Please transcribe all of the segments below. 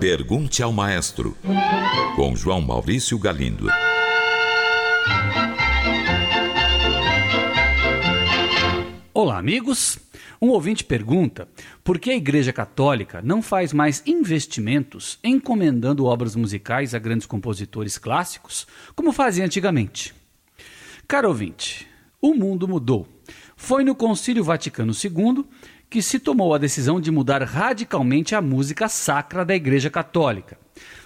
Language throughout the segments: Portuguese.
Pergunte ao Maestro, com João Maurício Galindo. Olá, amigos. Um ouvinte pergunta por que a Igreja Católica não faz mais investimentos encomendando obras musicais a grandes compositores clássicos, como fazia antigamente. Caro ouvinte, o mundo mudou. Foi no Concílio Vaticano II que se tomou a decisão de mudar radicalmente a música sacra da Igreja Católica.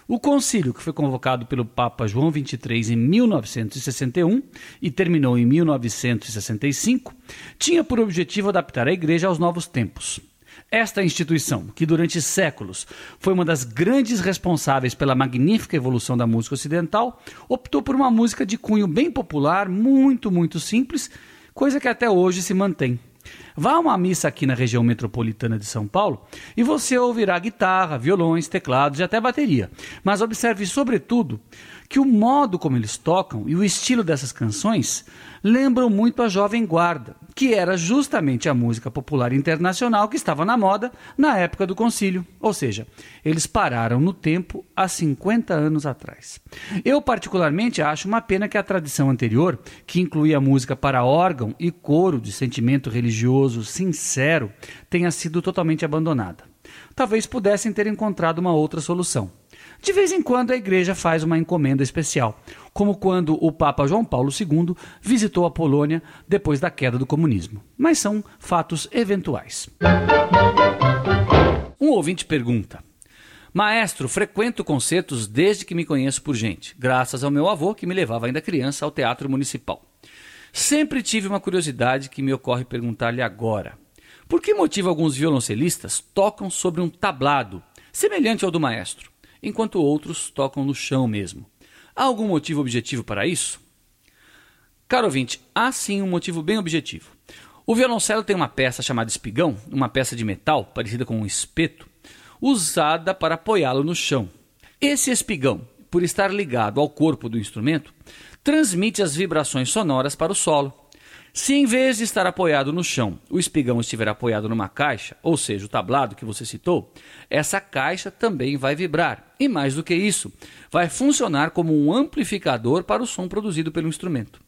O concílio, que foi convocado pelo Papa João XXIII em 1961 e terminou em 1965, tinha por objetivo adaptar a Igreja aos novos tempos. Esta instituição, que durante séculos foi uma das grandes responsáveis pela magnífica evolução da música ocidental, optou por uma música de cunho bem popular, muito, muito simples, coisa que até hoje se mantém. Vá a uma missa aqui na região metropolitana de São Paulo e você ouvirá guitarra, violões, teclados e até bateria. Mas observe, sobretudo, que o modo como eles tocam e o estilo dessas canções lembram muito a Jovem Guarda, que era justamente a música popular internacional que estava na moda na época do concílio. Ou seja, eles pararam no tempo há 50 anos atrás. Eu, particularmente, acho uma pena que a tradição anterior, que incluía música para órgão e coro de sentimento religioso sincero, tenha sido totalmente abandonada. Talvez pudessem ter encontrado uma outra solução. De vez em quando a igreja faz uma encomenda especial, como quando o Papa João Paulo II visitou a Polônia depois da queda do comunismo. Mas são fatos eventuais. Um ouvinte pergunta: Maestro, frequento concertos desde que me conheço por gente, graças ao meu avô que me levava ainda criança ao Teatro Municipal. Sempre tive uma curiosidade que me ocorre perguntar-lhe agora. Por que motivo alguns violoncelistas tocam sobre um tablado, semelhante ao do maestro? Enquanto outros tocam no chão mesmo. Há algum motivo objetivo para isso? Caro ouvinte, há sim um motivo bem objetivo. O violoncelo tem uma peça chamada espigão, uma peça de metal parecida com um espeto, usada para apoiá-lo no chão. Esse espigão, por estar ligado ao corpo do instrumento, transmite as vibrações sonoras para o solo. Se em vez de estar apoiado no chão, o espigão estiver apoiado numa caixa, ou seja, o tablado que você citou, essa caixa também vai vibrar. E mais do que isso, vai funcionar como um amplificador para o som produzido pelo instrumento.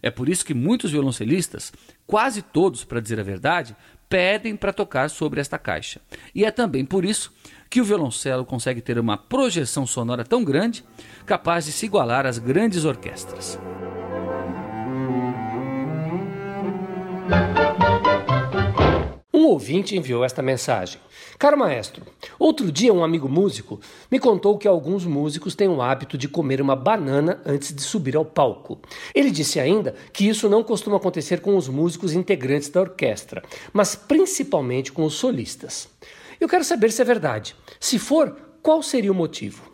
É por isso que muitos violoncelistas, quase todos, para dizer a verdade, pedem para tocar sobre esta caixa. E é também por isso que o violoncelo consegue ter uma projeção sonora tão grande, capaz de se igualar às grandes orquestras. Um ouvinte enviou esta mensagem. Caro maestro, outro dia um amigo músico me contou que alguns músicos têm o hábito de comer uma banana antes de subir ao palco. Ele disse ainda que isso não costuma acontecer com os músicos integrantes da orquestra, mas principalmente com os solistas. Eu quero saber se é verdade. Se for, qual seria o motivo?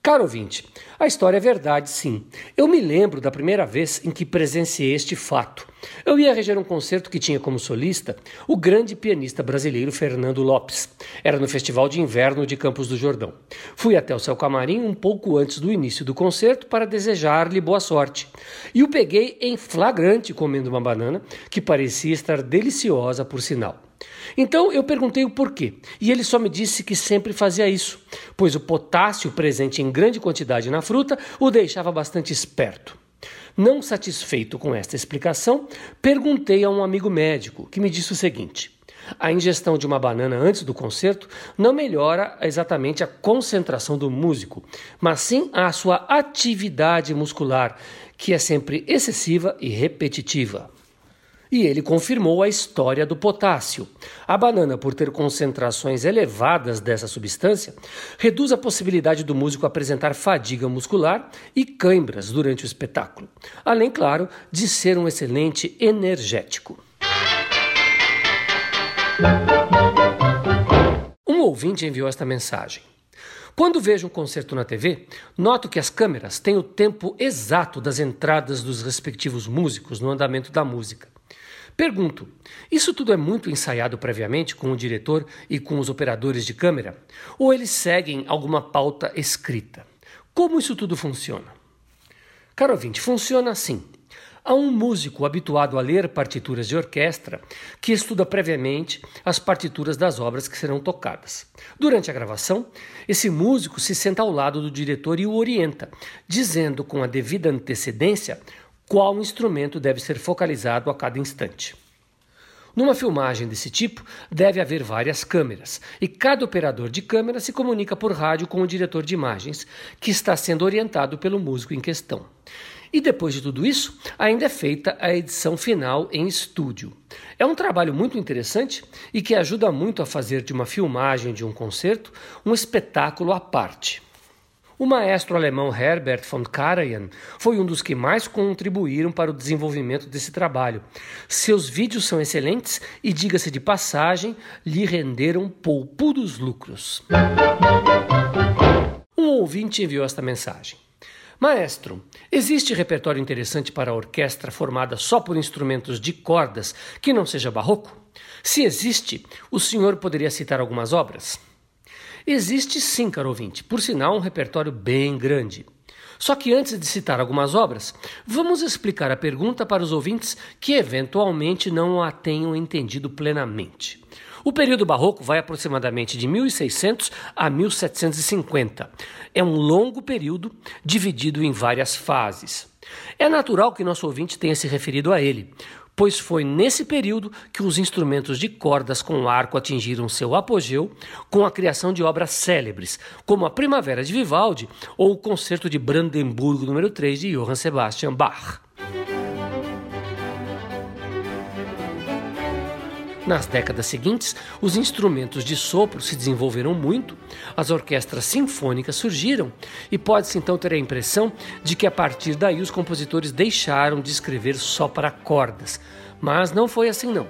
Caro ouvinte, a história é verdade, sim. Eu me lembro da primeira vez em que presenciei este fato. Eu ia reger um concerto que tinha como solista o grande pianista brasileiro Fernando Lopes. Era no Festival de Inverno de Campos do Jordão. Fui até o seu camarim um pouco antes do início do concerto para desejar-lhe boa sorte. E o peguei em flagrante comendo uma banana que parecia estar deliciosa por sinal. Então eu perguntei o porquê, e ele só me disse que sempre fazia isso, pois o potássio presente em grande quantidade na fruta o deixava bastante esperto. Não satisfeito com esta explicação, perguntei a um amigo médico, que me disse o seguinte: a ingestão de uma banana antes do concerto não melhora exatamente a concentração do músico, mas sim a sua atividade muscular, que é sempre excessiva e repetitiva. E ele confirmou a história do potássio. A banana, por ter concentrações elevadas dessa substância, reduz a possibilidade do músico apresentar fadiga muscular e cãibras durante o espetáculo, além, claro, de ser um excelente energético. Um ouvinte enviou esta mensagem. Quando vejo um concerto na TV, noto que as câmeras têm o tempo exato das entradas dos respectivos músicos no andamento da música. Pergunto: isso tudo é muito ensaiado previamente com o diretor e com os operadores de câmera? Ou eles seguem alguma pauta escrita? Como isso tudo funciona? Caro ouvinte, funciona assim. Há um músico habituado a ler partituras de orquestra que estuda previamente as partituras das obras que serão tocadas. Durante a gravação, esse músico se senta ao lado do diretor e o orienta, dizendo com a devida antecedência qual instrumento deve ser focalizado a cada instante. Numa filmagem desse tipo, deve haver várias câmeras, e cada operador de câmera se comunica por rádio com o diretor de imagens, que está sendo orientado pelo músico em questão. E depois de tudo isso, ainda é feita a edição final em estúdio. É um trabalho muito interessante e que ajuda muito a fazer de uma filmagem de um concerto um espetáculo à parte. O maestro alemão Herbert von Karajan foi um dos que mais contribuíram para o desenvolvimento desse trabalho. Seus vídeos são excelentes e, diga-se de passagem, lhe renderam poupudos lucros. Um ouvinte enviou esta mensagem. Maestro, existe repertório interessante para a orquestra formada só por instrumentos de cordas que não seja barroco? Se existe, o senhor poderia citar algumas obras? Existe sim, caro ouvinte, por sinal, um repertório bem grande. Só que antes de citar algumas obras, vamos explicar a pergunta para os ouvintes que eventualmente não a tenham entendido plenamente. O período barroco vai aproximadamente de 1600 a 1750. É um longo período dividido em várias fases. É natural que nosso ouvinte tenha se referido a ele, pois foi nesse período que os instrumentos de cordas com arco atingiram seu apogeu com a criação de obras célebres, como a Primavera de Vivaldi ou o Concerto de Brandemburgo número 3 de Johann Sebastian Bach. Nas décadas seguintes, os instrumentos de sopro se desenvolveram muito, as orquestras sinfônicas surgiram, e pode-se então ter a impressão de que a partir daí os compositores deixaram de escrever só para cordas. Mas não foi assim não.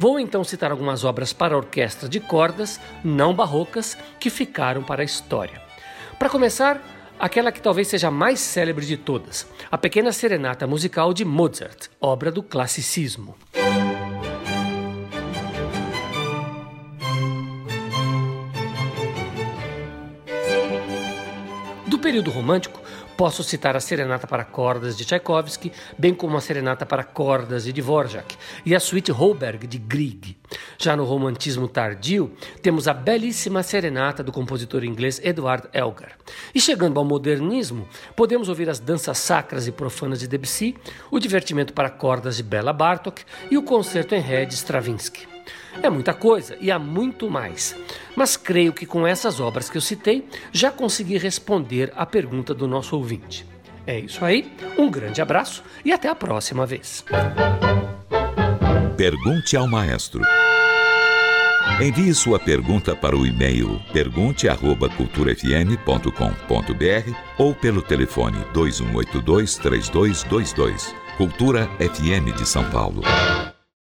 Vou então citar algumas obras para orquestra de cordas, não barrocas, que ficaram para a história. Para começar, aquela que talvez seja a mais célebre de todas, a Pequena Serenata Musical de Mozart, obra do classicismo. Período romântico, posso citar a Serenata para Cordas de Tchaikovsky, bem como a Serenata para Cordas de Dvorak e a Suite Holberg de Grieg. Já no romantismo tardio, temos a belíssima Serenata do compositor inglês Edward Elgar. E chegando ao modernismo, podemos ouvir as danças sacras e profanas de Debussy, o divertimento para cordas de Bela Bartok e o concerto em ré de Stravinsky. É muita coisa e há muito mais. Mas creio que com essas obras que eu citei, já consegui responder à pergunta do nosso ouvinte. É isso aí, um grande abraço e até a próxima vez. Pergunte ao maestro. Envie sua pergunta para o e-mail pergunte@culturafm.com.br ou pelo telefone 2182 3222. Cultura FM de São Paulo.